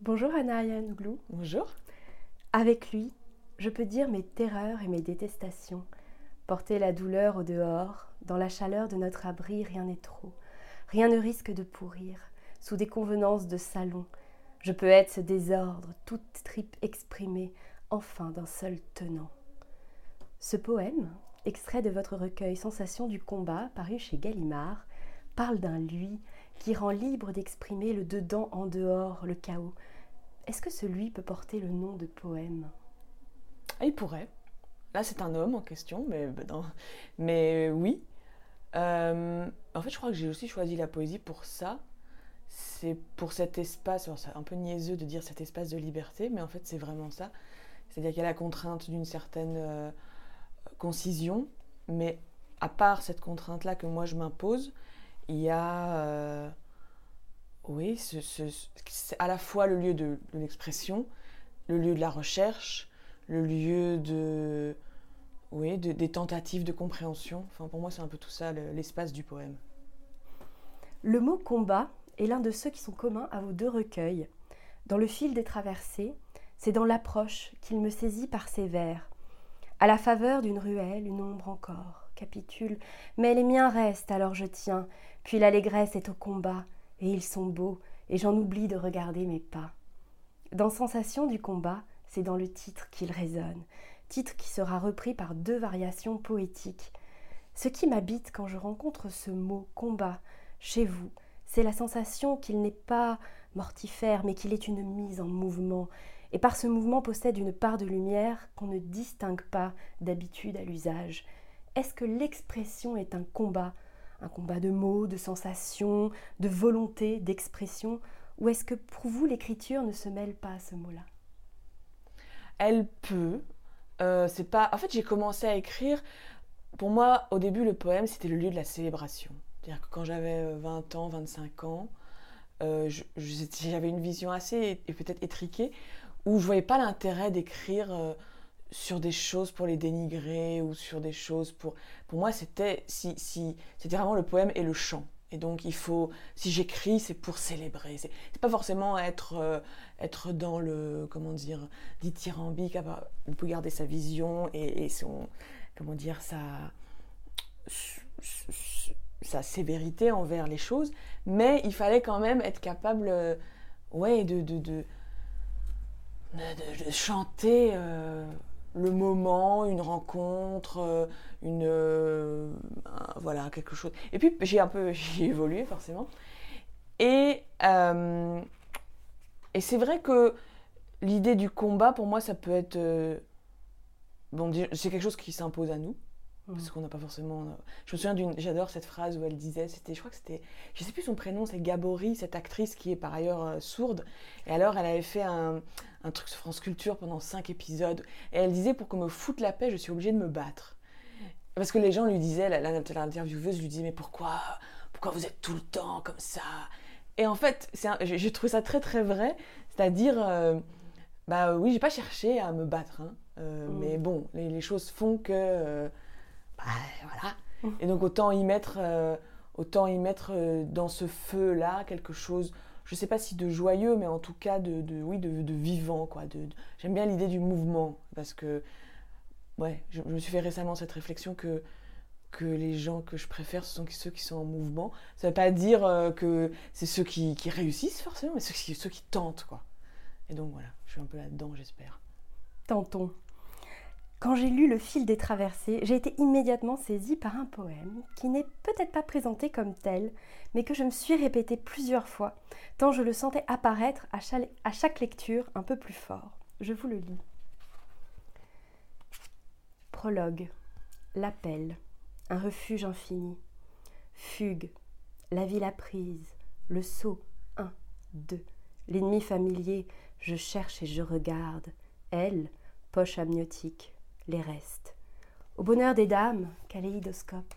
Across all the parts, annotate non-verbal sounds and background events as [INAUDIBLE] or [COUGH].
Bonjour Anna Nouglou. Bonjour. Avec lui, je peux dire mes terreurs et mes détestations. Porter la douleur au dehors, dans la chaleur de notre abri, rien n'est trop. Rien ne risque de pourrir, sous des convenances de salon. Je peux être ce désordre, toute tripe exprimée, enfin d'un seul tenant. Ce poème, extrait de votre recueil Sensation du combat, paru chez Gallimard, parle d'un lui qui rend libre d'exprimer le dedans en dehors, le chaos. Est-ce que ce lui peut porter le nom de poème? Ah, Il pourrait. Là, c'est un homme en question, mais, bah, mais oui. Euh, en fait, je crois que j'ai aussi choisi la poésie pour ça. C'est pour cet espace, c'est un peu niaiseux de dire cet espace de liberté, mais en fait, c'est vraiment ça. C'est-à-dire qu'il y a la contrainte d'une certaine euh, concision, mais à part cette contrainte-là que moi je m'impose, il y a, euh, oui, c'est à la fois le lieu de, l'expression, le lieu de la recherche, le lieu de, oui, des tentatives de compréhension. Enfin, pour moi, c'est un peu tout ça, l'espace du poème. Le mot combat est l'un de ceux qui sont communs à vos deux recueils. Dans le fil des traversées, c'est dans l'approche qu'il me saisit par ses vers. À la faveur d'une ruelle, une ombre encore capitule, mais les miens restent, alors je tiens, puis l'allégresse est au combat, et ils sont beaux, et j'en oublie de regarder mes pas. Dans Sensation du combat, c'est dans le titre qu'il résonne, titre qui sera repris par deux variations poétiques. Ce qui m'habite quand je rencontre ce mot combat chez vous, c'est la sensation qu'il n'est pas mortifère, mais qu'il est une mise en mouvement, et par ce mouvement possède une part de lumière qu'on ne distingue pas d'habitude à l'usage. Est-ce que l'expression est un combat, un combat de mots, de sensations, de volonté, d'expression, ou est-ce que pour vous l'écriture ne se mêle pas à ce mot-là? Elle peut. Euh, c'est pas. En fait, j'ai commencé à écrire. Pour moi, au début, le poème, c'était le lieu de la célébration. C'est-à-dire que quand j'avais 20 euh, ans, 25 ans, euh, j'avais une vision assez et peut-être étriquée où je voyais pas l'intérêt d'écrire sur des choses pour les dénigrer ou sur des choses pour pour moi c'était si, si c'était vraiment le poème et le chant. Et donc il faut si j'écris c'est pour célébrer. C'est pas forcément être euh, être dans le comment dire dithyrambique on peut garder sa vision et, son comment dire sa sa sévérité envers les choses mais il fallait quand même être capable euh, ouais de, de de, chanter euh, le moment, une rencontre, euh, une euh, voilà quelque chose. Et puis j'ai un peu [LAUGHS] j'ai évolué forcément. Et et c'est vrai que l'idée du combat pour moi ça peut être c'est quelque chose qui s'impose à nous parce qu'on n'a pas forcément. Je me souviens d'une. J'adore cette phrase où elle disait, c'était, je crois que c'était, je sais plus son prénom, c'est Gabory, cette actrice qui est par ailleurs euh, sourde. Et alors, elle avait fait un, un, truc sur France Culture pendant cinq épisodes. Et elle disait, pour qu'on me foute la paix, je suis obligée de me battre. Parce que les gens lui disaient, l'intervieweuse lui disait, mais pourquoi, pourquoi vous êtes tout le temps comme ça? Et en fait, j'ai trouvé ça très très vrai. C'est-à-dire, euh, bah oui, j'ai pas cherché à me battre, hein. euh, mm. mais bon, les, les, choses font que voilà. Et donc autant y mettre, euh, autant y mettre euh, dans ce feu-là quelque chose, je ne sais pas si de joyeux, mais en tout cas de, oui, de, vivant. Quoi. De, J'aime bien l'idée du mouvement, parce que ouais, je, me suis fait récemment cette réflexion que, que les gens que je préfère, ce sont ceux qui sont en mouvement. Ça ne veut pas dire euh, que c'est ceux qui, réussissent forcément, mais ceux qui, ceux qui tentent. Quoi. Et donc voilà, je suis un peu là-dedans, j'espère. Tentons. Quand j'ai lu Le fil des traversées, j'ai été immédiatement saisie par un poème qui n'est peut-être pas présenté comme tel, mais que je me suis répété plusieurs fois, tant je le sentais apparaître à chaque, lecture un peu plus fort. Je vous le lis. Prologue. L'appel. Un refuge infini. Fugue. La ville apprise. Le saut. Un, deux. L'ennemi familier. Je cherche et je regarde. Elle, poche amniotique les restes. Au bonheur des dames, kaléidoscope.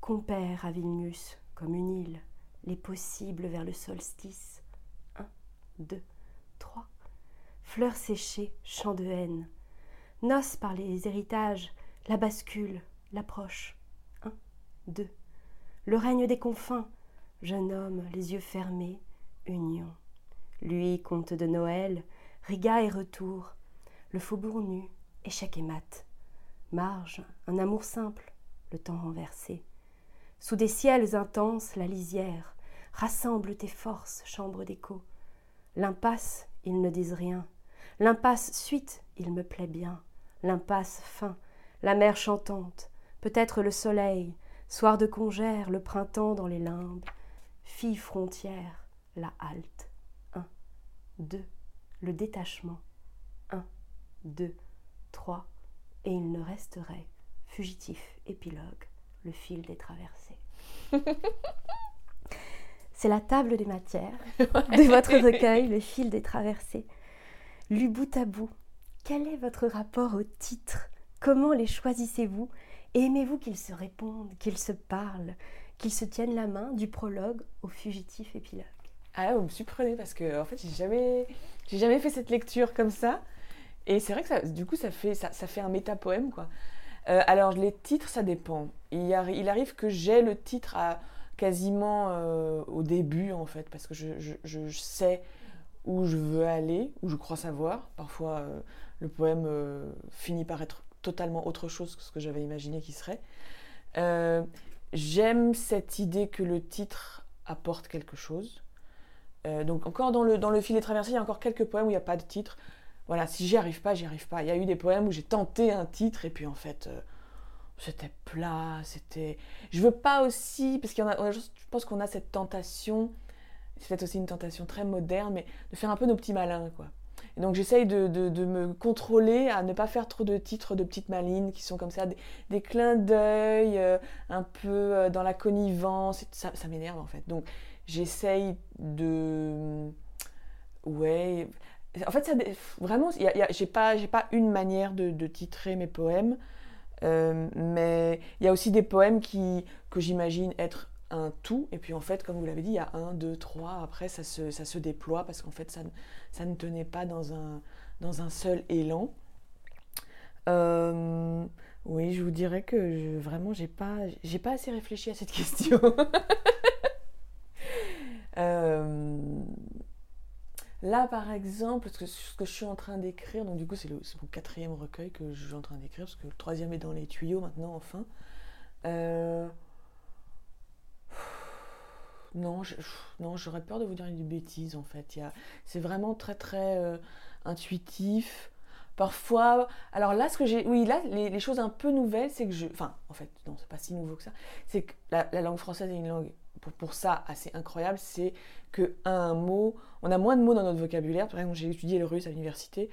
Compère à Vilnius comme une île, les possibles vers le solstice. Un, deux, trois. Fleurs séchées, chants de haine. Noces par les héritages, la bascule, l'approche. Un, deux. Le règne des confins, jeune homme, les yeux fermés, union. lui conte de Noël, Riga et retour, le faubourg nu, échec et mat. Marge, un amour simple, le temps renversé. Sous des ciels intenses, la lisière, rassemble tes forces, chambre d'écho. L'impasse, ils ne disent rien. L'impasse suite, il me plaît bien. L'impasse fin, la mer chantante, peut-être le soleil, soir de congère, le printemps dans les limbes. Fille frontière, la halte. Un, deux, le détachement. Un, deux, trois, et il ne resterait, fugitif épilogue, le fil des traversées. [LAUGHS] C'est la table des matières [LAUGHS] de votre recueil, le fil des traversées. Lu bout à bout, quel est votre rapport au titre? Comment les choisissez-vous? Et aimez-vous qu'ils se répondent, qu'ils se parlent, qu'ils se tiennent la main du prologue au fugitif épilogue? Ah, vous me surprenez parce que en fait, j'ai jamais, j'ai jamais fait cette lecture comme ça. Et c'est vrai que ça, du coup, ça fait, ça, fait un métapoème, quoi. Euh, alors, les titres, ça dépend. Il, arrive que j'ai le titre à, quasiment euh, au début, en fait, parce que je, sais où je veux aller, où je crois savoir. Parfois, euh, le poème finit par être totalement autre chose que ce que j'avais imaginé qu'il serait. J'aime cette idée que le titre apporte quelque chose. donc encore dans le, dans le fil des traversées, il y a encore quelques poèmes où il n'y a pas de titre voilà, si j'y arrive pas, j'y arrive pas. Il y a eu des poèmes où j'ai tenté un titre et puis en fait, euh, c'était plat, c'était. Je veux pas aussi, parce qu'il y en a, je pense qu'on a cette tentation, c'est peut-être aussi une tentation très moderne, mais de faire un peu nos petits malins, quoi. Et donc j'essaye de, de, me contrôler à ne pas faire trop de titres de petites malines qui sont comme ça, des, clins d'œil, euh, un peu euh, dans la connivence, ça m'énerve en fait. Donc j'essaye de... Ouais, en fait, vraiment, j'ai pas, une manière de, titrer mes poèmes, euh, mais il y a aussi des poèmes qui, que j'imagine être un tout, et puis en fait, comme vous l'avez dit, il y a un, deux, trois, après ça se, déploie parce qu'en fait, ça, ne tenait pas dans un, seul élan. Euh, oui, je vous dirais que je, vraiment, j'ai pas, pas assez réfléchi à cette [LAUGHS] question. euh, Là, par exemple, ce que, je suis en train d'écrire, donc du coup, c'est mon quatrième recueil que je suis en train d'écrire, parce que le troisième est dans les tuyaux maintenant, enfin. Euh, non, j'aurais peur de vous dire une bêtise en fait. C'est vraiment très très euh, intuitif. Parfois, alors là, ce que j'ai, oui, là, les, choses un peu nouvelles, c'est que je, enfin, en fait, non, c'est pas si nouveau que ça. C'est que la langue française est une langue pour, ça assez incroyable, c'est que un mot, on a moins de mots dans notre vocabulaire. Par exemple, j'ai étudié le russe à l'université.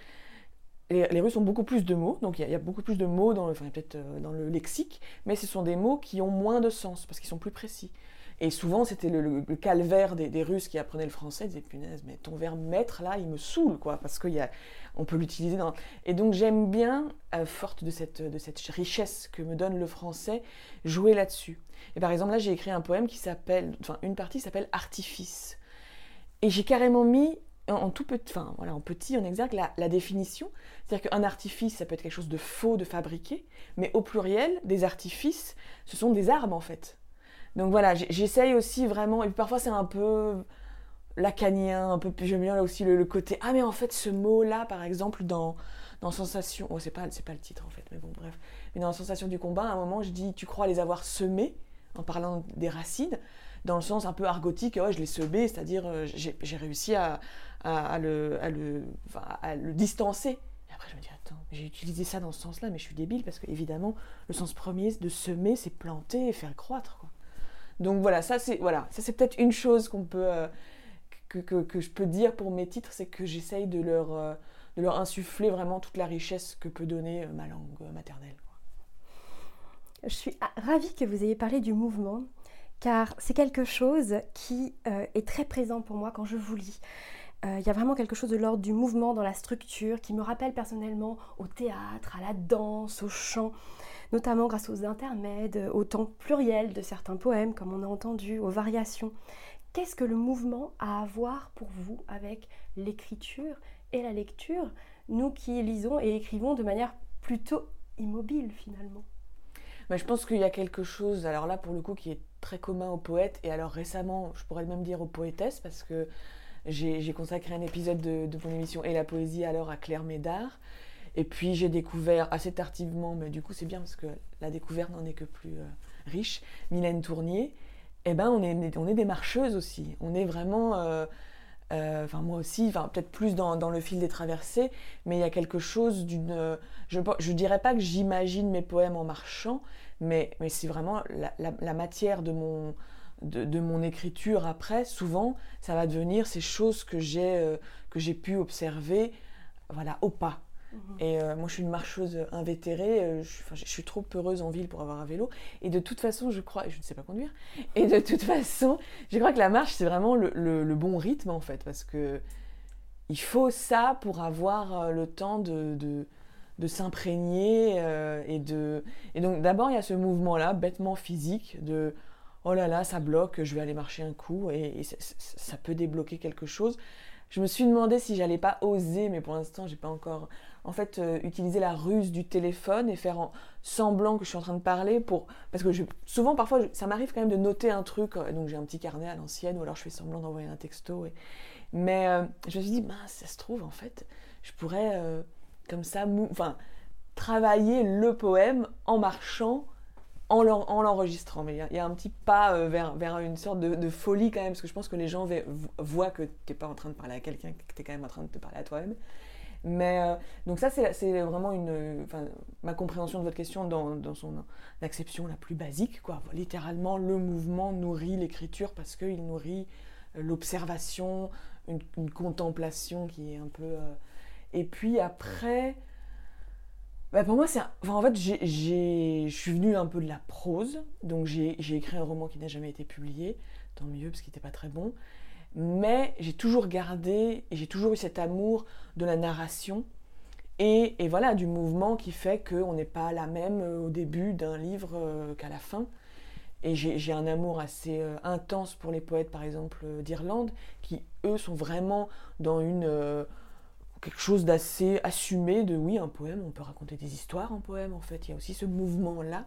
Les, les, Russes ont beaucoup plus de mots, donc il y, a beaucoup plus de mots dans enfin, peut-être euh, dans le lexique, mais ce sont des mots qui ont moins de sens parce qu'ils sont plus précis. Et souvent, c'était le, calvaire des, Russes qui apprenaient le français. Ils disaient, punaise, mais ton verbe maître, là, il me saoule, quoi, parce qu'on peut l'utiliser dans... Et donc, j'aime bien, euh, forte de cette, de cette richesse que me donne le français, jouer là-dessus. Et par exemple, là, j'ai écrit un poème qui s'appelle, enfin, une partie s'appelle Artifice. Et j'ai carrément mis en tout petit, enfin voilà, en petit, en exergue la, la définition. C'est-à-dire qu'un artifice, ça peut être quelque chose de faux, de fabriqué, mais au pluriel, des artifices, ce sont des armes en fait. Donc voilà, j'essaye aussi vraiment, et parfois c'est un peu lacanien, un peu, j'aime bien là aussi le, côté, ah mais en fait ce mot-là, par exemple, dans, dans Sensation, oh c'est pas, pas le titre en fait, mais bon bref, mais dans Sensation du combat, à un moment je dis, tu crois les avoir semés, en parlant des racines, dans le sens un peu argotique, oh, je l'ai semé, c'est-à-dire euh, j'ai réussi à le distancer. Et après je me dis, attends, j'ai utilisé ça dans ce sens-là, mais je suis débile, parce que évidemment, le sens premier de semer, c'est planter et faire croître. Quoi. Donc voilà, ça c'est voilà, ça c'est peut-être une chose qu'on peut euh, que, que, je peux dire pour mes titres, c'est que j'essaye de leur euh, de leur insuffler vraiment toute la richesse que peut donner euh, ma langue maternelle. Je suis ravie que vous ayez parlé du mouvement, car c'est quelque chose qui est très présent pour moi quand je vous lis. Il y a vraiment quelque chose de l'ordre du mouvement dans la structure qui me rappelle personnellement au théâtre, à la danse, au chant notamment grâce aux intermèdes, au temps pluriel de certains poèmes, comme on a entendu, aux variations. Qu'est-ce que le mouvement a à voir pour vous avec l'écriture et la lecture, nous qui lisons et écrivons de manière plutôt immobile finalement Mais Je pense qu'il y a quelque chose, alors là pour le coup, qui est très commun aux poètes, et alors récemment, je pourrais même dire aux poétesses, parce que j'ai consacré un épisode de, de, mon émission Et la poésie alors à Claire Médard. Et puis j'ai découvert assez tardivement, mais du coup c'est bien parce que la découverte n'en est que plus euh, riche, Mylène Tournier. Eh ben on est, on est des marcheuses aussi. On est vraiment, euh, euh, enfin moi aussi, peut-être plus dans, dans, le fil des traversées, mais il y a quelque chose d'une, je ne dirais pas que j'imagine mes poèmes en marchant, mais, mais c'est vraiment la, matière de mon, de, de, mon écriture après. Souvent, ça va devenir ces choses que j'ai pu observer, voilà, au pas. Et euh, moi, je suis une marcheuse invétérée. Euh, je, suis trop heureuse en ville pour avoir un vélo. Et de toute façon, je crois, je ne sais pas conduire. Et de toute façon, je crois que la marche, c'est vraiment le, bon rythme en fait, parce que il faut ça pour avoir euh, le temps de, de, s'imprégner et de. Et donc, d'abord, il y a ce mouvement-là, bêtement physique, de oh là là, ça bloque, je vais aller marcher un coup, et, ça peut débloquer quelque chose. Je me suis demandé si j'allais pas oser, mais pour l'instant, j'ai pas encore en fait euh, utiliser la ruse du téléphone et faire semblant que je suis en train de parler pour parce que souvent parfois ça m'arrive quand même de noter un truc euh, donc j'ai un petit carnet à l'ancienne ou alors je fais semblant d'envoyer un texto mais euh, je me suis dit ça se trouve en fait je pourrais comme ça enfin travailler le poème en marchant en l'enregistrant. Mais il y, a un petit pas vers, vers une sorte de, de, folie quand même, parce que je pense que les gens voient que tu n'es pas en train de parler à quelqu'un, que tu es quand même en train de te parler à toi-même. Mais euh, donc ça, c'est vraiment une, ma compréhension de votre question dans, dans, son acception la plus basique. Quoi. Littéralement, le mouvement nourrit l'écriture parce qu'il nourrit euh, l'observation, une, contemplation qui est un peu... Euh, et puis après, bah pour moi, c'est... Enfin, en fait, je suis venue un peu de la prose. Donc j'ai écrit un roman qui n'a jamais été publié. Tant mieux, parce qu'il n'était pas très bon mais j'ai toujours gardé et j'ai toujours eu cet amour de la narration et, voilà du mouvement qui fait qu'on n'est pas la même euh, au début d'un livre euh, qu'à la fin. Et j'ai un amour assez euh, intense pour les poètes, par exemple, d'Irlande, qui, eux, sont vraiment dans une, quelque chose d'assez assumé de, oui, un poème, on peut raconter des histoires en poème, en fait. Il y a aussi ce mouvement-là.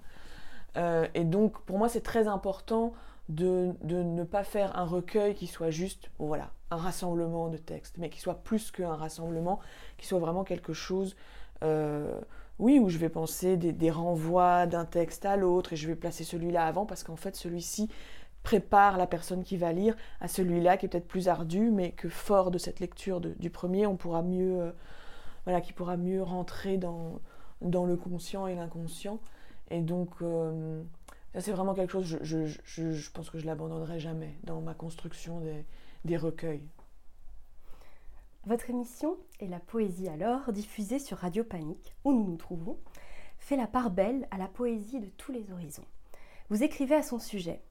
et donc, pour moi, c'est très important de, ne pas faire un recueil qui soit juste, voilà, un rassemblement de textes, mais qui soit plus qu'un rassemblement, qui soit vraiment quelque chose, euh, oui, où je vais penser des, renvois d'un texte à l'autre et je vais placer celui-là avant parce qu'en fait celui-ci prépare la personne qui va lire à celui-là qui est peut-être plus ardu, mais que fort de cette lecture du premier, on pourra mieux, euh, voilà, qui pourra mieux rentrer dans, dans le conscient et l'inconscient. Et donc, euh, c'est vraiment quelque chose, je, je, pense que je l'abandonnerai jamais dans ma construction des, des recueils. Votre émission et la poésie alors, diffusée sur Radio Panique, où nous nous trouvons, fait la part belle à la poésie de tous les horizons. Vous écrivez à son sujet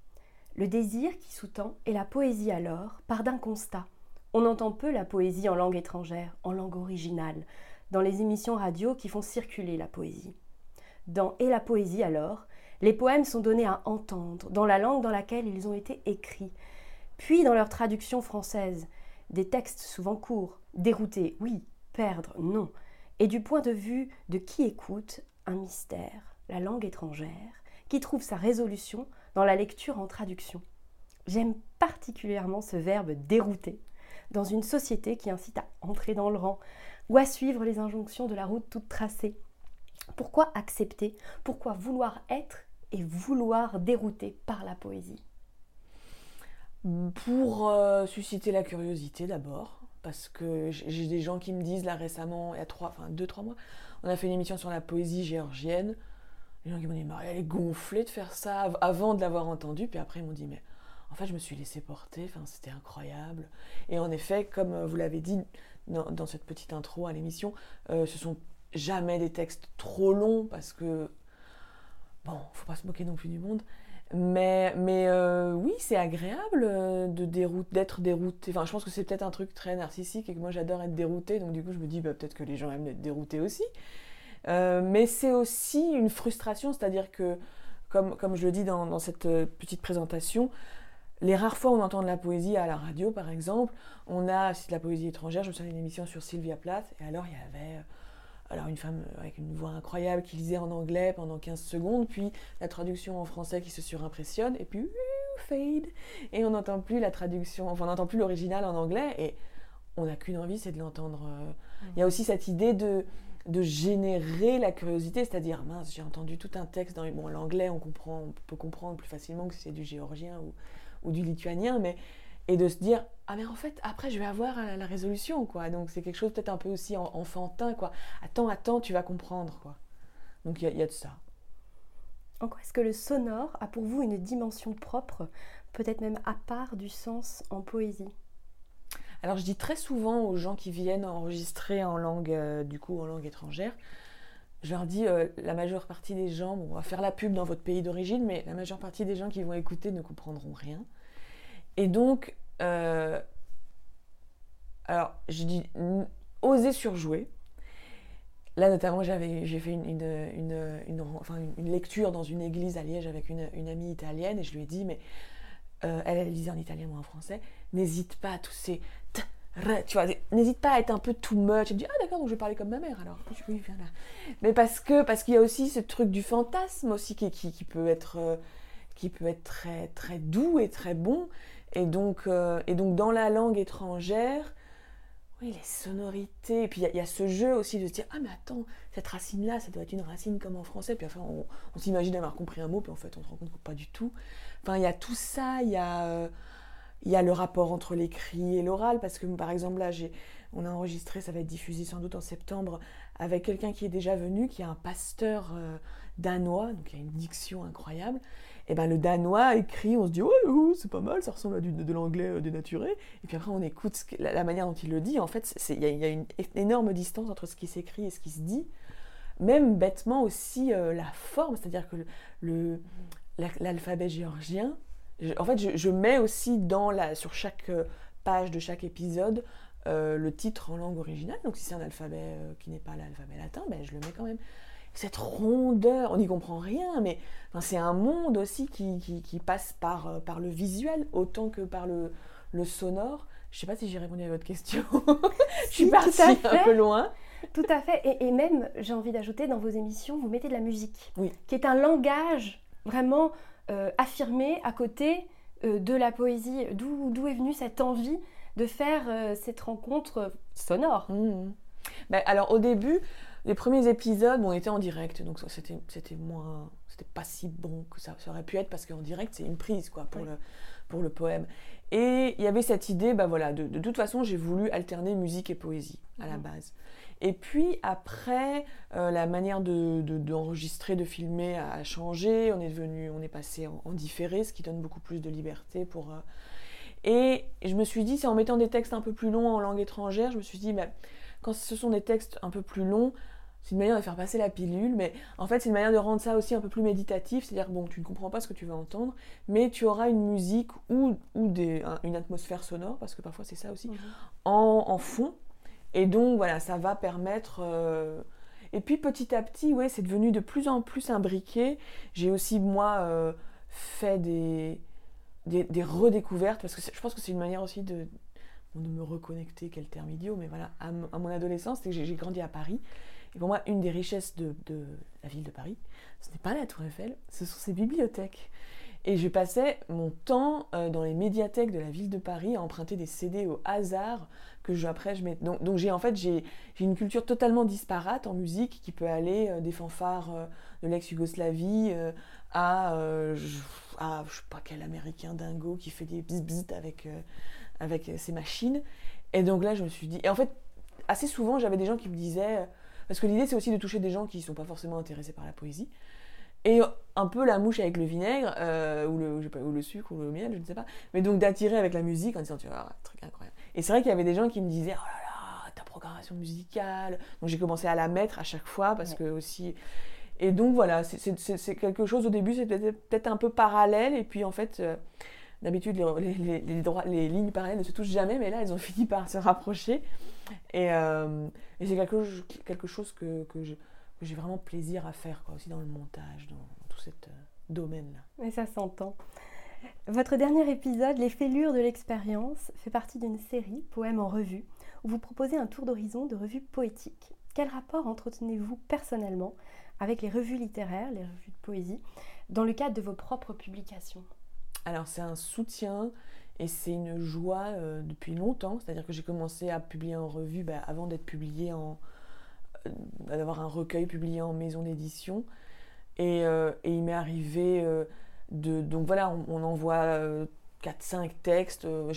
Le désir qui sous-tend et la poésie alors part d'un constat. On entend peu la poésie en langue étrangère, en langue originale, dans les émissions radio qui font circuler la poésie. Dans Et la poésie alors, les poèmes sont donnés à entendre dans la langue dans laquelle ils ont été écrits, puis dans leur traduction française, des textes souvent courts, déroutés, oui, perdre, non, et du point de vue de qui écoute, un mystère, la langue étrangère, qui trouve sa résolution dans la lecture en traduction. J'aime particulièrement ce verbe dérouter dans une société qui incite à entrer dans le rang ou à suivre les injonctions de la route toute tracée. Pourquoi accepter? Pourquoi vouloir être et vouloir dérouter par la poésie Pour euh, susciter la curiosité d'abord, parce que j'ai des gens qui me disent là récemment, il y a trois, enfin deux, trois mois, on a fait une émission sur la poésie géorgienne. Les gens qui m'ont dit, elle est gonflée de faire ça avant de l'avoir entendu, puis après ils m'ont dit, mais en fait je me suis laissé porter, enfin, c'était incroyable. Et en effet, comme euh, vous l'avez dit dans, cette petite intro à l'émission, euh, ce sont jamais des textes trop longs parce que Bon, faut pas se moquer non plus du monde. Mais, mais euh, oui, c'est agréable euh, de d'être dérouté. Enfin, je pense que c'est peut-être un truc très narcissique et que moi j'adore être dérouté. Donc du coup, je me dis bah, peut-être que les gens aiment être déroutés aussi. Euh, mais c'est aussi une frustration, c'est-à-dire que, comme, comme je le dis dans, dans, cette petite présentation, les rares fois où on entend de la poésie à la radio, par exemple, on a, c'est de la poésie étrangère, je me souviens d'une émission sur Sylvia Plath, et alors il y avait alors une femme avec une voix incroyable qui lisait en anglais pendant 15 secondes, puis la traduction en français qui se surimpressionne, et puis fade, et on n'entend plus la traduction, enfin on n'entend plus l'original en anglais, et on n'a qu'une envie, c'est de l'entendre. euh. Il y a aussi cette idée de, de générer la curiosité, c'est-à-dire, mince, j'ai entendu tout un texte dans bon, l'anglais, on, comprend, on peut comprendre plus facilement que c'est du géorgien ou, ou du lituanien, mais et de se dire ah mais en fait après je vais avoir la, résolution quoi. Donc c'est quelque chose peut-être un peu aussi en- enfantin quoi. Attends attends tu vas comprendre quoi. Donc il y, a- il y a de ça. En quoi est-ce que le sonore a pour vous une dimension propre, peut-être même à part du sens en poésie? Alors je dis très souvent aux gens qui viennent enregistrer en langue euh, du coup en langue étrangère je leur dis euh, la majeure partie des gens bon, on va faire la pub dans votre pays d'origine mais la majeure partie des gens qui vont écouter ne comprendront rien. Et donc euh, alors je dis oser surjouer Là, notamment, j'ai fait une, lecture dans une église à Liège avec une, amie italienne et je lui ai dit, mais euh, elle, elle lisait en italien, moi en français, n'hésite pas à tous ces t, r, tu vois, n'hésite pas à être un peu too much. Elle me dit, ah d'accord, donc je vais parler comme ma mère alors. Dis. Mais parce que parce qu'il y a aussi ce truc du fantasme aussi qui, peut être euh, très doux et très bon. Et donc euh, et donc dans la langue étrangère. Oui, les sonorités. Et puis il y a- ce jeu aussi de se dire Ah, mais attends, cette racine-là, ça doit être une racine comme en français. Puis enfin, on, s'imagine avoir compris un mot, puis en fait, on se rend compte que pas du tout. Enfin, il y a tout ça. Il y a, euh, il y a le rapport entre l'écrit et l'oral. Parce que, par exemple, là, on a enregistré, ça va être diffusé sans doute en septembre, avec quelqu'un qui est déjà venu, qui est un pasteur euh, danois, donc il a une diction incroyable. Et ben le danois écrit, on se dit ouais, oh, c'est pas mal, ça ressemble à du- de, l'anglais euh, dénaturé. Et puis après on écoute la, manière dont il le dit. En fait, il y, y a une énorme distance entre ce qui s'écrit et ce qui se dit. Même bêtement aussi euh, la forme, c'est-à-dire que le- le- la- l'alphabet géorgien, je- en fait je, mets aussi dans la, sur chaque euh, page de chaque épisode le titre en langue originale. Donc si c'est un alphabet qui n'est pas l'alphabet latin, ben, je le mets quand même. Cette rondeur, on n'y comprend rien, mais enfin, c'est un monde aussi qui, qui- qui passe par, euh, par le visuel autant que par le, le sonore. Je sais pas si j'ai répondu à votre question. [LAUGHS] je suis Si, partie un peu loin. Tout à fait. Et, et même, j'ai envie d'ajouter, dans vos émissions, vous mettez de la musique, Oui. qui est un langage vraiment euh, affirmé à côté euh, de la poésie. D'où est venue cette envie de faire euh, cette rencontre sonore? Mhm. Ben, alors au début, les premiers épisodes, on était en direct, donc c'était c'était moins, c'était pas si bon que ça, ça aurait pu être parce qu'en direct c'est une prise quoi pour Oui. le pour le poème. Et il y avait cette idée, bah voilà, de, de toute façon j'ai voulu alterner musique et poésie à la Mhm. base. Et puis après, euh, la manière de- de- d'enregistrer, de, filmer a, a changé. On est devenu, on est passé en, en différé, ce qui donne beaucoup plus de liberté pour. euh, Et je me suis dit, c'est en mettant des textes un peu plus longs en langue étrangère, je me suis dit, bah, quand ce sont des textes un peu plus longs, c'est une manière de faire passer la pilule, mais en fait, c'est une manière de rendre ça aussi un peu plus méditatif. C'est-à-dire, bon, tu ne comprends pas ce que tu vas entendre, mais tu auras une musique ou, ou des, un- une atmosphère sonore, parce que parfois c'est ça aussi, en, en fond. Et donc, voilà, ça va permettre. euh, Et puis, petit à petit, ouais, c'est devenu de plus en plus imbriqué. J'ai aussi, moi, euh, fait des, des, des redécouvertes, parce que je pense que c'est une manière aussi de, de me reconnecter, quel terme idiot, mais voilà, à, mon adolescence, c'est que j'ai grandi à Paris. Et pour moi, une des richesses de, la ville de Paris, ce n'est pas la Tour Eiffel, ce sont ses bibliothèques. Et je passais mon temps euh, dans les médiathèques de la ville de Paris à emprunter des CD au hasard que je, après je mets. Donc, j'ai en fait j'ai une culture totalement disparate en musique qui peut aller euh, des fanfares euh, de l'ex-Yougoslavie à, je, à je sais pas quel américain dingo qui fait des bzz avec, avec euh, ses machines. Et donc là je me suis dit. Et en fait, assez souvent j'avais des gens qui me disaient. euh, Parce que l'idée c'est aussi de toucher des gens qui ne sont pas forcément intéressés par la poésie. Et un peu la mouche avec le vinaigre, euh, ou, le, sucre, ou le miel, je ne sais pas. Mais donc d'attirer avec la musique en disant, tu vois, un truc incroyable. Et c'est vrai qu'il y avait des gens qui me disaient, oh là là, ta programmation musicale. Donc j'ai commencé à la mettre à chaque fois, parce que aussi. Et donc voilà, c'est- quelque chose, au début, c'était peut-être un peu parallèle, et puis en fait. euh, D'habitude, les, lignes parallèles ne se touchent jamais, mais là, elles ont [LAUGHS] fini par se rapprocher. Et, euh, c'est quelque, chose- que, j'ai vraiment plaisir à faire, quoi, aussi dans le montage, dans, dans tout ce domaine-là. Mais ça s'entend. Votre dernier épisode, Les fêlures de l'expérience, fait partie d'une série, Poèmes en revue, où vous proposez un tour d'horizon de revues poétiques. Quel rapport entretenez-vous personnellement avec les revues littéraires, les revues de poésie, dans le cadre de vos propres publications? Alors c'est un soutien et c'est une joie euh, depuis longtemps. C'est-à-dire que j'ai commencé à publier en revue bah, avant d'être publié en... Euh, d'avoir un recueil publié en maison d'édition. Et, et, il m'est arrivé de... Donc voilà, on, envoie 4-5 textes. On,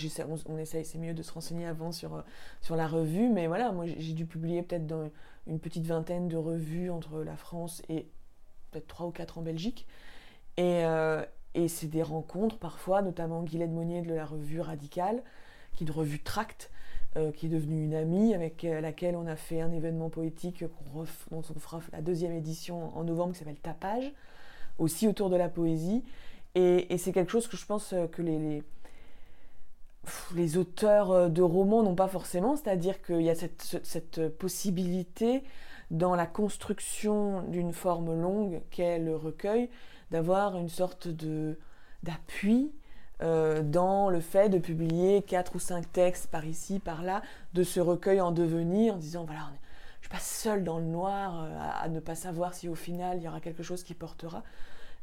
on, essaye, c'est mieux de se renseigner avant sur, sur la revue. Mais voilà, moi j'ai dû publier peut-être dans une petite vingtaine de revues entre la France et peut-être 3 ou 4 en Belgique. Et, et c'est des rencontres parfois, notamment Guylaine Monnier de la revue Radicale, qui est une revue Tract, euh, qui est devenue une amie, avec euh, laquelle on a fait un événement poétique dont on fera la deuxième édition en novembre qui s'appelle Tapage, aussi autour de la poésie. Et, c'est quelque chose que je pense euh, que les, auteurs de romans n'ont pas forcément, c'est-à-dire qu'il y a cette, cette possibilité dans la construction d'une forme longue qu'est le recueil, d'avoir une sorte d'appui euh, dans le fait de publier quatre ou cinq textes par ici, par là, de ce recueil en devenir, en disant voilà, je suis pas seule dans le noir euh, à, ne pas savoir si au final il y aura quelque chose qui portera.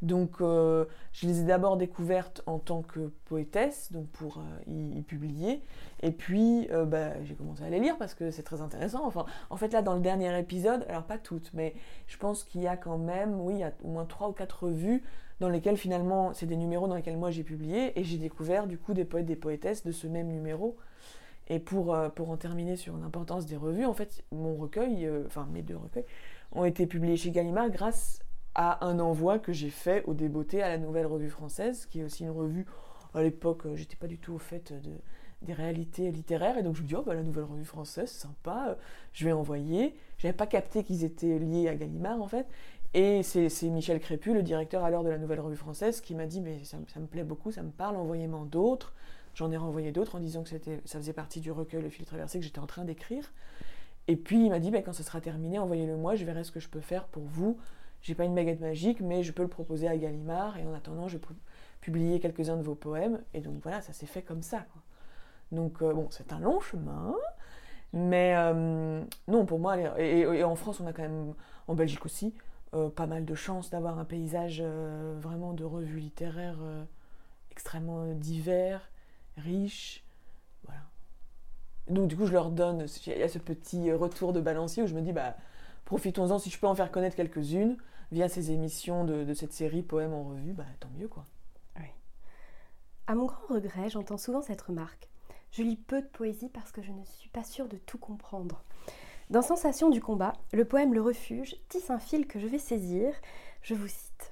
Donc euh, je les ai d'abord découvertes en tant que poétesse, donc pour euh, y, publier. Et puis euh, bah, j'ai commencé à les lire parce que c'est très intéressant. Enfin, en fait là dans le dernier épisode, alors pas toutes, mais je pense qu'il y a quand même, oui, il y a au moins trois ou quatre revues dans lesquelles finalement c'est des numéros dans lesquels moi j'ai publié et j'ai découvert du coup des poètes, des poétesses de ce même numéro. Et pour, pour en terminer sur l'importance des revues, en fait, mon recueil, enfin mes deux recueils, ont été publiés chez Gallimard grâce à un envoi que j'ai fait au débeauté à la Nouvelle Revue Française, qui est aussi une revue, à l'époque, euh, j'étais pas du tout au fait de, des réalités littéraires, et donc je me dis, oh bah la Nouvelle Revue Française, sympa, euh, je vais envoyer. J'avais pas capté qu'ils étaient liés à Gallimard, en fait. Et c'est Michel Crépu, le directeur alors de la Nouvelle Revue Française, qui m'a dit, mais ça, me plaît beaucoup, ça me parle, envoyez-moi d'autres. J'en ai renvoyé d'autres en disant que ça faisait partie du recueil Le fil traversé que j'étais en train d'écrire. Et puis il m'a dit, bah, quand ce sera terminé, envoyez-le moi, je verrai ce que je peux faire pour vous j'ai pas une baguette magique, mais je peux le proposer à Gallimard, et en attendant, je peux publier quelques-uns de vos poèmes. Et donc voilà, ça s'est fait comme ça. Donc euh, bon, c'est un long chemin, mais euh, non, pour moi, et, en France, on a quand même, en Belgique aussi, euh, pas mal de chance d'avoir un paysage vraiment de revues littéraires extrêmement divers, riche. Voilà. Donc du coup, je leur donne, il y a ce petit retour de balancier où je me dis, bah, profitons-en si je peux en faire connaître quelques-unes via ces émissions de, cette série Poèmes en revue, bah, tant mieux quoi. Oui. À mon grand regret, j'entends souvent cette remarque. Je lis peu de poésie parce que je ne suis pas sûre de tout comprendre. Dans Sensation du combat, le poème Le Refuge tisse un fil que je vais saisir. Je vous cite.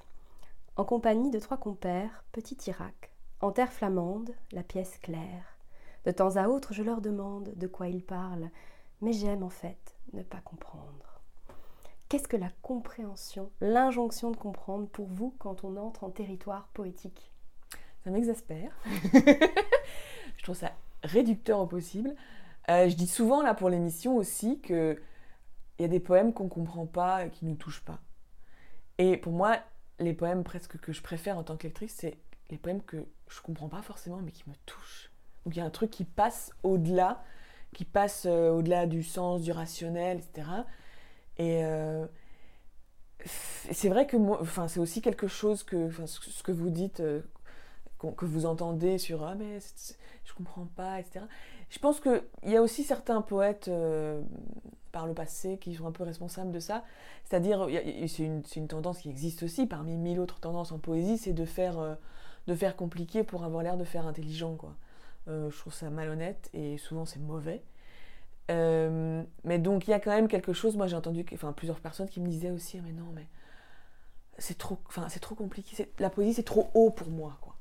En compagnie de trois compères, petit Irak, en terre flamande, la pièce claire. De temps à autre, je leur demande de quoi ils parlent, mais j'aime en fait ne pas comprendre. Qu'est-ce que la compréhension, l'injonction de comprendre pour vous quand on entre en territoire poétique? Ça m'exaspère. [LAUGHS] je trouve ça réducteur au possible. Euh, je dis souvent là pour l'émission aussi que il y a des poèmes qu'on ne comprend pas et qui ne nous touchent pas. Et pour moi, les poèmes presque que je préfère en tant que lectrice, c'est les poèmes que je ne comprends pas forcément mais qui me touchent. Donc il y a un truc qui passe au-delà, qui passe euh, au-delà du sens, du rationnel, etc. Et euh, c'est vrai que moi, c'est aussi quelque chose que, ce que vous dites, euh, que vous entendez sur ah mais je comprends pas, etc. Je pense qu'il y a aussi certains poètes euh, par le passé qui sont un peu responsables de ça. C'est-à-dire, c'est une, une, tendance qui existe aussi parmi mille autres tendances en poésie, c'est de faire, de faire compliqué pour avoir l'air de faire intelligent, quoi. je trouve ça malhonnête et souvent c'est mauvais. Euh, mais donc il y a quand même quelque chose, moi j'ai entendu enfin, plusieurs personnes qui me disaient aussi, ah, mais non, mais c'est trop, enfin, c'est trop compliqué, la poésie c'est trop haut pour moi. Quoi.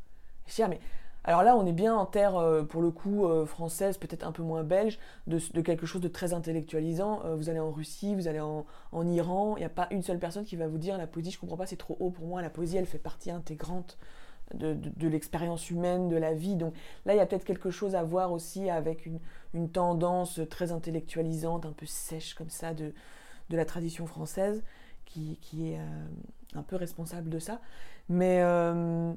Ah, mais alors là on est bien en terre, euh, pour le coup, euh, française, peut-être un peu moins belge, de, quelque chose de très intellectualisant. vous allez en Russie, vous allez en, en Iran, il n'y a pas une seule personne qui va vous dire, la poésie, je comprends pas, c'est trop haut pour moi, la poésie elle fait partie intégrante de, l'expérience humaine, de la vie. Donc là, il y a peut-être quelque chose à voir aussi avec une, tendance très intellectualisante, un peu sèche comme ça de, la tradition française, qui, est euh, un peu responsable de ça. Mais, euh,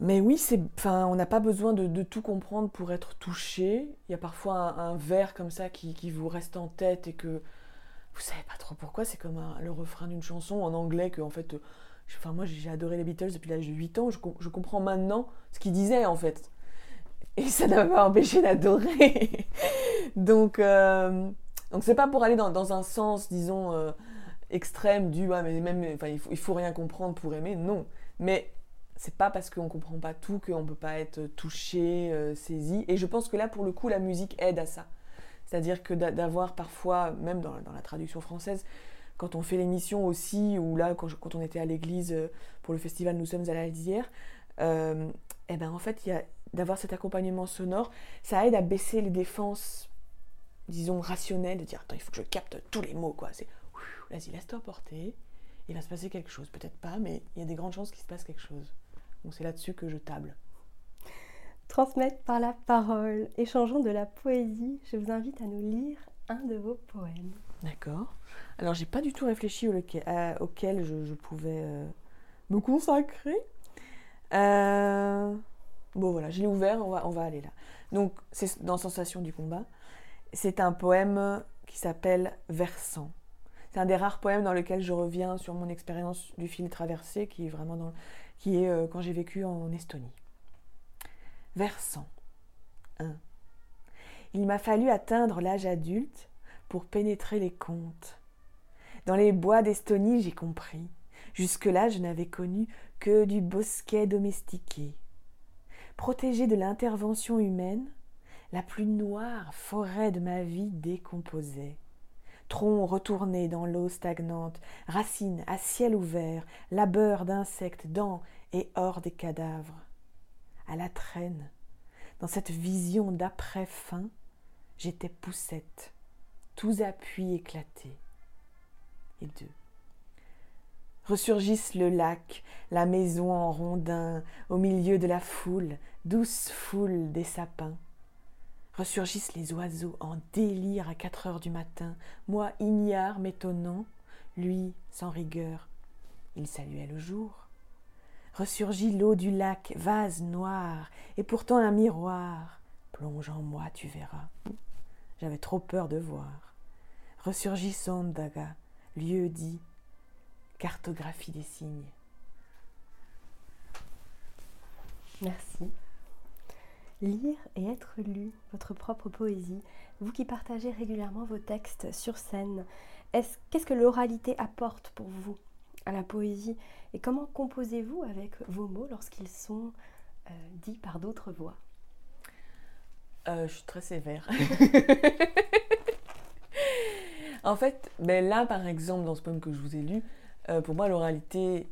mais oui, on n'a pas besoin de, tout comprendre pour être touché. Il y a parfois un, vers comme ça qui, vous reste en tête et que vous savez pas trop pourquoi. C'est comme le refrain d'une chanson en anglais que en fait Enfin, moi, j'ai adoré les Beatles depuis l'âge de 8 ans. Je, je comprends maintenant ce qu'ils disaient, en fait. Et ça n'a pas empêché d'adorer. [LAUGHS] donc, euh, donc c'est pas pour aller dans, dans un sens, disons, euh, extrême du ouais, mais même, enfin, il faut, il faut rien comprendre pour aimer. Non. Mais c'est pas parce qu'on comprend pas tout qu'on peut pas être touché, euh, saisi. Et je pense que là, pour le coup, la musique aide à ça. C'est-à-dire que d'avoir parfois, même dans, dans, la traduction française, quand on fait l'émission aussi, ou là, quand, on était à l'église euh, pour le festival Nous sommes à la lisière, euh, et eh ben en fait, d'avoir cet accompagnement sonore, ça aide à baisser les défenses, disons, rationnelles, de dire, attends, il faut que je capte tous les mots, quoi. C'est, vas-y, laisse-toi porter, il va se passer quelque chose. Peut-être pas, mais il y a des grandes chances qu'il se passe quelque chose. Donc c'est là-dessus que je table. Transmettre par la parole, échangeons de la poésie. Je vous invite à nous lire un de vos poèmes. D'accord. Alors j'ai pas du tout réfléchi auquel, je, pouvais euh, me consacrer. Euh, bon voilà, je l'ai ouvert, on va, aller là. Donc c'est dans Sensation du combat. C'est un poème qui s'appelle Versant. C'est un des rares poèmes dans lequel je reviens sur mon expérience du fil traversé, qui est vraiment dans, qui est euh, quand j'ai vécu en Estonie. Versant 1. Il m'a fallu atteindre l'âge adulte pour pénétrer les contes. Dans les bois d'Estonie, j'ai compris. Jusque-là, je n'avais connu que du bosquet domestiqué. Protégé de l'intervention humaine, la plus noire forêt de ma vie décomposait. Tronc retourné dans l'eau stagnante, racines à ciel ouvert, labeur d'insectes dans et hors des cadavres. À la traîne, dans cette vision d'après-fin, j'étais poussette, tous appuis éclatés. Et deux. Ressurgissent le lac, la maison en rondin, au milieu de la foule, douce foule des sapins ressurgissent les oiseaux en délire à quatre heures du matin, moi ignare m'étonnant, lui sans rigueur. Il saluait le jour. Ressurgit l'eau du lac, vase noir, et pourtant un miroir. Plonge en moi, tu verras. J'avais trop peur de voir. Ressurgit Sondaga, lieu dit, cartographie des signes. Merci lire et être lu, votre propre poésie, vous qui partagez régulièrement vos textes sur scène. Qu'est-ce que l'oralité apporte pour vous à la poésie et comment composez-vous avec vos mots lorsqu'ils sont euh, dits par d'autres voix? Euh, Je suis très sévère. [LAUGHS] en fait, ben là par exemple dans ce poème que je vous ai lu, euh, pour moi l'oralité,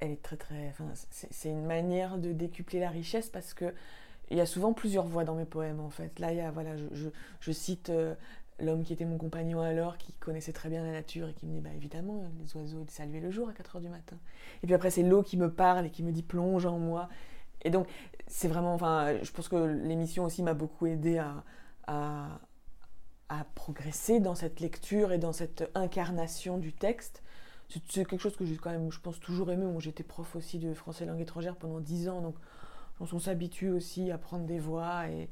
elle est très très... Enfin, c'est une manière de décupler la richesse parce que il y a souvent plusieurs voix dans mes poèmes en fait. Là, il y a, voilà, je, cite euh, l'homme qui était mon compagnon alors, qui connaissait très bien la nature et qui me dit bah évidemment, les oiseaux ils saluaient le jour à 4 h du matin. Et puis après, c'est l'eau qui me parle et qui me dit plonge en moi. Et donc, c'est vraiment, enfin, je pense que l'émission aussi m'a beaucoup aidé à, à, progresser dans cette lecture et dans cette incarnation du texte. C'est quelque chose que j'ai quand même, je pense, toujours aimé. Moi, j'étais prof aussi de français langue étrangère pendant 10 ans, donc on s'habitue aussi à prendre des voix et,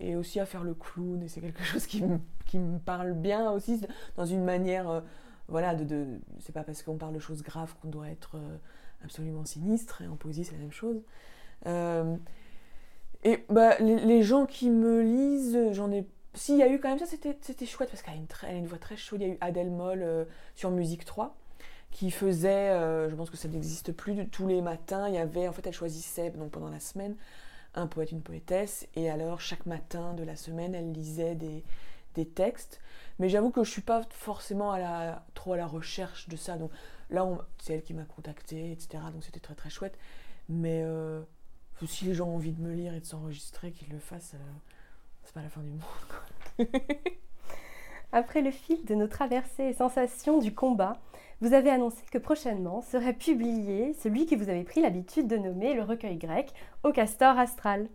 et aussi à faire le clown. Et c'est quelque [LAUGHS] chose qui me, qui me, parle bien aussi, dans une manière. Euh, voilà, de, de c'est pas parce qu'on parle de choses graves qu'on doit être euh, absolument sinistre. Et en poésie, c'est la même chose. Euh, et bah, les, gens qui me lisent, j'en ai. S'il y a eu quand même ça, c'était chouette parce qu'elle a, a une voix très chaude. Il y a eu Adèle Moll sur Musique 3 qui faisait, euh, je pense que ça n'existe plus, tous les matins, il y avait, en fait, elle choisissait, donc pendant la semaine, un poète, une poétesse, et alors chaque matin de la semaine, elle lisait des, des textes. Mais j'avoue que je suis pas forcément à la, trop à la recherche de ça. Donc là, c'est elle qui m'a contacté, etc. Donc c'était très très chouette. Mais euh, si les gens ont envie de me lire et de s'enregistrer, qu'ils le fassent. Euh, c'est pas la fin du monde. [LAUGHS] Après le fil de nos traversées et sensations du combat, vous avez annoncé que prochainement serait publié celui que vous avez pris l'habitude de nommer le recueil grec au castor astral.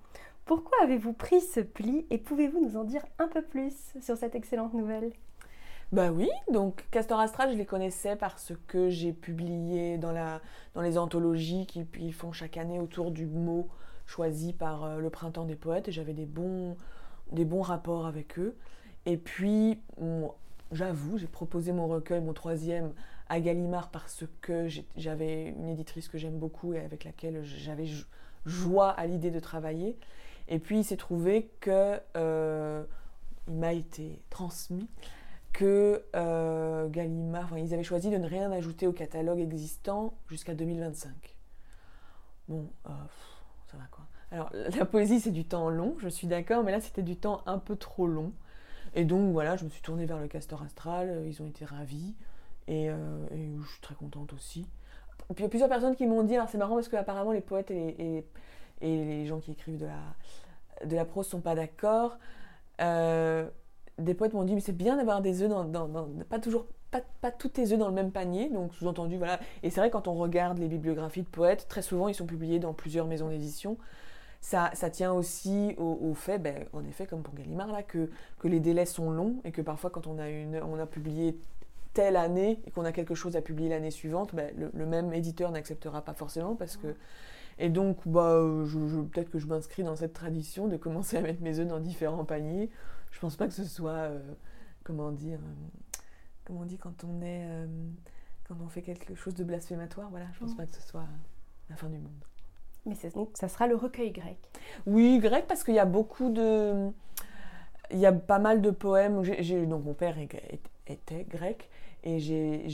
Pourquoi avez-vous pris ce pli et pouvez-vous nous en dire un peu plus sur cette excellente nouvelle? Bah oui, donc Castor Astral, je les connaissais parce que j'ai publié dans, la, dans les anthologies qu'ils font chaque année autour du mot choisi par euh, le printemps des poètes et j'avais des bons, des bons rapports avec eux. Et puis, j'avoue, j'ai proposé mon recueil, mon troisième, à Gallimard parce que j'avais une éditrice que j'aime beaucoup et avec laquelle j'avais joie à l'idée de travailler. Et puis il s'est trouvé que euh, il m'a été transmis que euh, Gallimard, ils avaient choisi de ne rien ajouter au catalogue existant jusqu'à 2025. Bon, euh, ça va quoi. Alors la poésie c'est du temps long, je suis d'accord, mais là c'était du temps un peu trop long. Et donc voilà, je me suis tournée vers le Castor Astral, ils ont été ravis, et, je suis très contente aussi. Puis il y a plusieurs personnes qui m'ont dit, alors c'est marrant parce que apparemment les poètes et les gens qui écrivent de la, de la prose sont pas d'accord. Euh, des poètes m'ont dit mais c'est bien d'avoir des œufs dans, pas toujours pas, tous tes œufs dans le même panier donc sous-entendu voilà et c'est vrai quand on regarde les bibliographies de poètes très souvent ils sont publiés dans plusieurs maisons d'édition ça, ça, tient aussi au, fait, ben, en effet, comme pour Gallimard, là, que, que, les délais sont longs et que parfois, quand on a, une, on a publié telle année et qu'on a quelque chose à publier l'année suivante, ben, le, le, même éditeur n'acceptera pas forcément parce que et donc, bah, je, peut-être que je m'inscris dans cette tradition de commencer à mettre mes œufs dans différents paniers. Je pense pas que ce soit, euh, comment dire, euh, comment on dit quand on est, euh, quand on fait quelque chose de blasphématoire. Voilà, je pense pas que ce soit la fin du monde. Mais ça sera le recueil grec. Oui, grec parce qu'il y a beaucoup de, il y a pas mal de poèmes. Donc mon père était grec et j'ai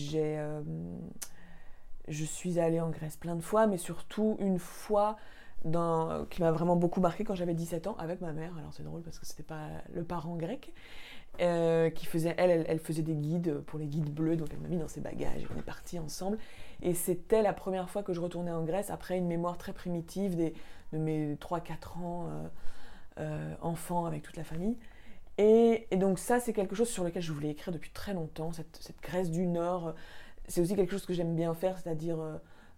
je suis allée en Grèce plein de fois, mais surtout une fois dans, qui m'a vraiment beaucoup marqué quand j'avais 17 ans avec ma mère. Alors c'est drôle parce que c'était pas le parent grec. Euh, qui faisait, elle, elle, faisait des guides pour les guides bleus, donc elle m'a mis dans ses bagages et on est partis ensemble. Et c'était la première fois que je retournais en Grèce après une mémoire très primitive des, de mes 3-4 ans euh, euh, enfants avec toute la famille. Et, donc ça, c'est quelque chose sur lequel je voulais écrire depuis très longtemps, cette, Grèce du Nord c'est aussi quelque chose que j'aime bien faire, c'est-à-dire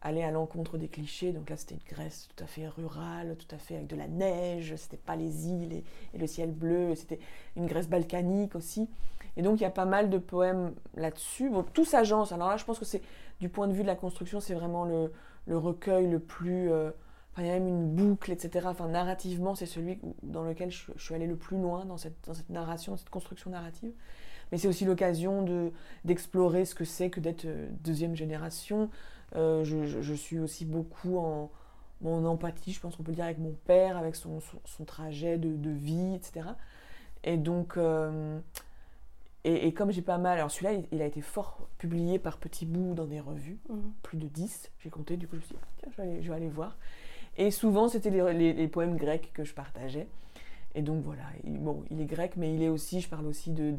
aller à l'encontre des clichés. Donc là, c'était une Grèce tout à fait rurale, tout à fait avec de la neige, c'était pas les îles et, le ciel bleu, c'était une Grèce balkanique aussi. Et donc, il y a pas mal de poèmes là-dessus. Bon, tout s'agence. Alors là, je pense que c'est, du point de vue de la construction, c'est vraiment le, recueil le plus. Euh, enfin, il y a même une boucle, etc. Enfin, narrativement, c'est celui dans lequel je, je suis allée le plus loin dans cette, dans cette narration, cette construction narrative mais c'est aussi l'occasion d'explorer ce que c'est que d'être euh, deuxième génération. Euh, je, suis aussi beaucoup en empathie, je pense qu'on peut le dire, avec mon père, avec son, son, trajet de, de, vie, etc. Et donc, euh, et, et, comme j'ai pas mal, alors celui-là, il, a été fort publié par petits bouts dans des revues, mmh. plus de 10, j'ai compté, du coup je me suis dit, tiens, je vais aller, je vais aller voir. Et souvent, c'était les, poèmes grecs que je partageais. Et donc voilà, il, bon, il est grec, mais il est aussi, je parle aussi de,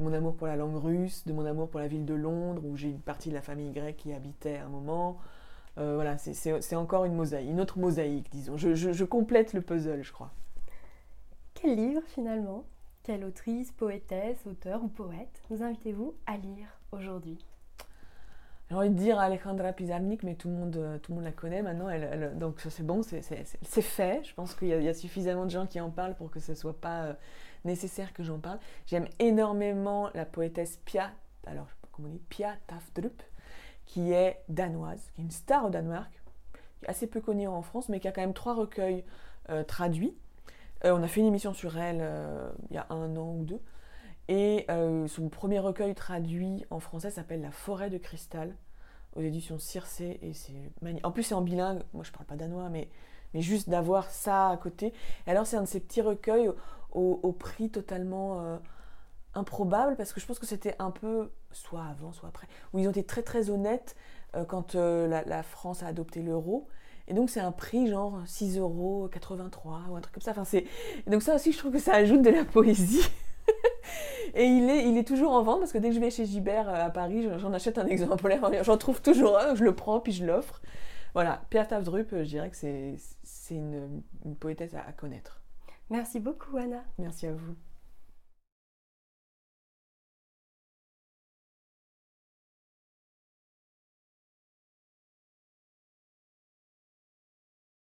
mon amour pour la langue russe, de mon amour pour la ville de Londres, où j'ai une partie de la famille grecque qui habitait à un moment. Euh, voilà, c'est encore une mosaïque, une autre mosaïque, disons. Je, je, complète le puzzle, je crois. Quel livre finalement? Quelle autrice, poétesse, auteur ou poète nous invitez-vous à lire aujourd'hui? J'ai envie de dire Alejandra Pizarnik, mais tout le monde, euh, tout le monde la connaît maintenant. Elle, donc c'est bon, c'est fait. Je pense qu'il y, a suffisamment de gens qui en parlent pour que ce ne soit pas euh, nécessaire que j'en parle. J'aime énormément la poétesse Pia, alors comment on dit, Pia Tafdrup, qui est danoise, qui est une star au Danemark, assez peu connue en France, mais qui a quand même trois recueils euh, traduits. on a fait une émission sur elle il y a un an ou deux. Et euh, son premier recueil traduit en français s'appelle La forêt de cristal aux éditions Circé et En plus c'est en bilingue, moi je parle pas danois mais, mais juste d'avoir ça à côté. Et alors c'est un de ces petits recueils au, prix totalement euh, improbable parce que je pense que c'était un peu soit avant soit après où ils ont été très très honnêtes euh, quand la, France a adopté l'euro. Et donc c'est un prix genre 6,83 euros ou un truc comme ça. Enfin, donc ça aussi je trouve que ça ajoute de la poésie. [LAUGHS] Et il est, il est toujours en vente parce que dès que je vais chez Gibert euh, à Paris, j'en achète un exemplaire. J'en trouve toujours un, je le prends puis je l'offre. Voilà, Pierre Tavdrup, euh, je dirais que c'est une, une poétesse à connaître. Merci beaucoup, Anna. Merci à vous.